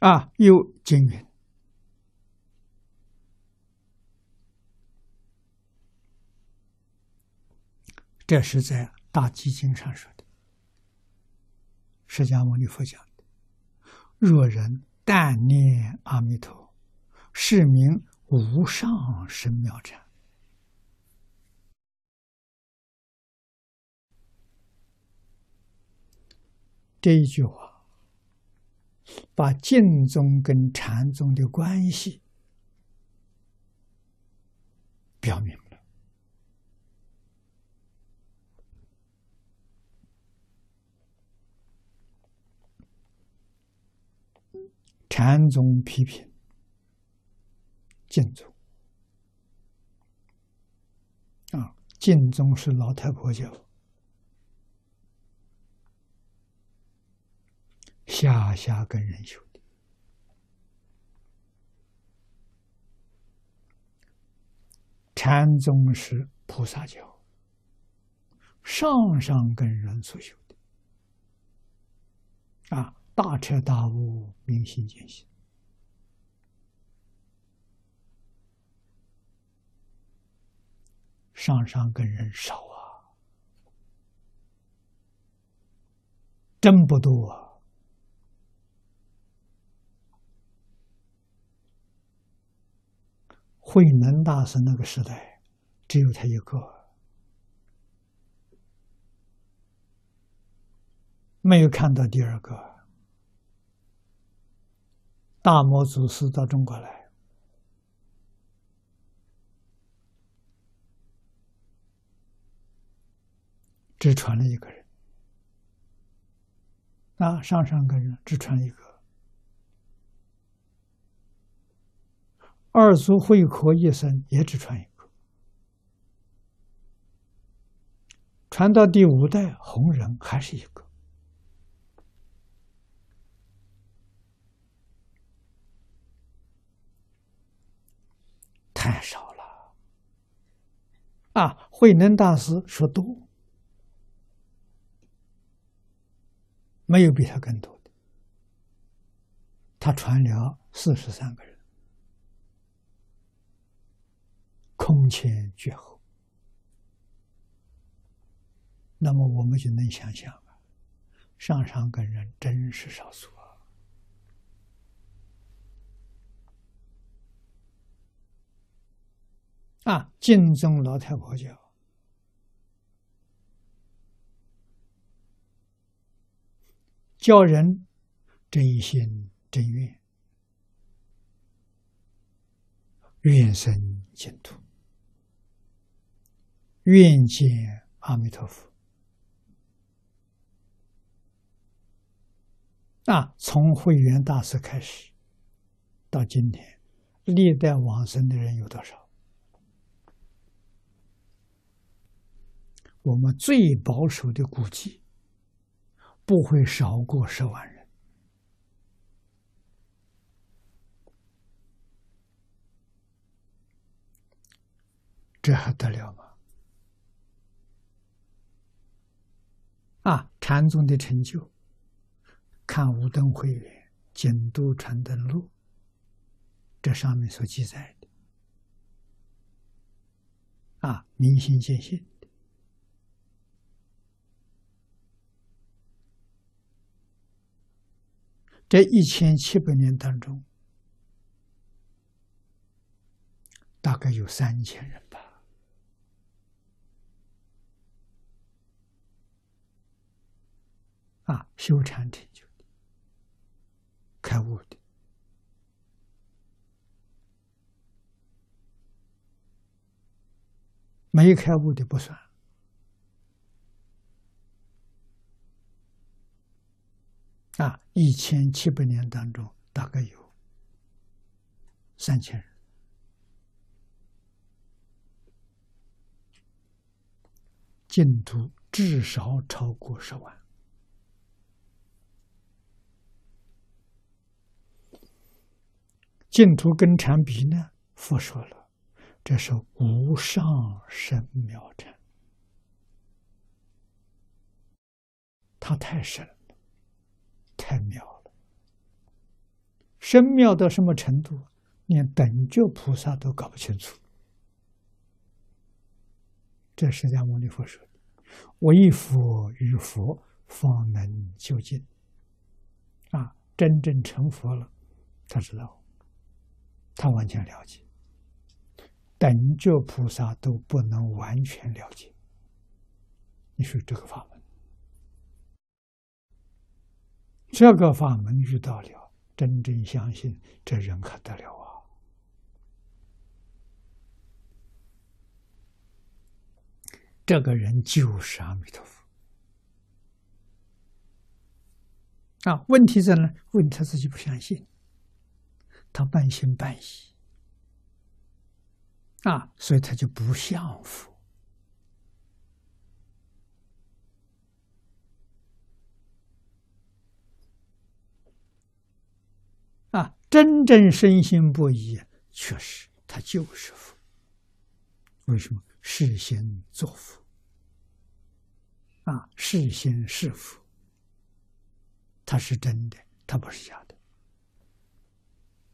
啊，有经云，这是在《大集经》上说的。释迦牟尼佛讲的：“若人但念阿弥陀，是名无上神妙禅。”这一句话。把净宗跟禅宗的关系表明了。禅宗批评净宗啊，净宗是老太婆教。下下跟人修的，禅宗是菩萨教，上上根人所修的，啊，大彻大悟，明心见性，上上跟人少啊，真不多啊。慧能大师那个时代，只有他一个，没有看到第二个。大摩祖师到中国来，只传了一个人，那上上个人只传一个。二祖慧可一生也只传一个，传到第五代弘忍还是一个，太少了。啊，慧能大师说多，没有比他更多的，他传了四十三个人。前绝后，那么我们就能想象啊，上上根人真是少数啊！啊，净宗老太婆教，教人真心真愿，愿生净土。愿见阿弥陀佛。那从慧远大师开始，到今天，历代往生的人有多少？我们最保守的估计，不会少过十万人。这还得了吗？啊，禅宗的成就，看《无灯会员》《简都传灯录》，这上面所记载的，啊，明心见性的，这一千七百年当中，大概有三千人吧。啊，修禅成就的、开悟的，没开悟的不算。啊，一千七百年当中，大概有三千人，净土至少超过十万。净土跟禅比呢？佛说了，这是无上深妙禅，它太深了，太妙了。深妙到什么程度？连等觉菩萨都搞不清楚。这释迦牟尼佛说：“唯佛与佛方能究竟。”啊，真正成佛了，他知道，他完全了解。等觉菩萨都不能完全了解。你说这个法门，这个法门遇到了，真正相信，这人可得了啊！这个人就是阿弥陀佛啊！问题在呢？问题他自己不相信，他半信半疑啊，所以他就不像佛啊！真正深信不疑，确实他就是佛。为什么？事先作佛。啊，事先是佛，他是真的，他不是假的。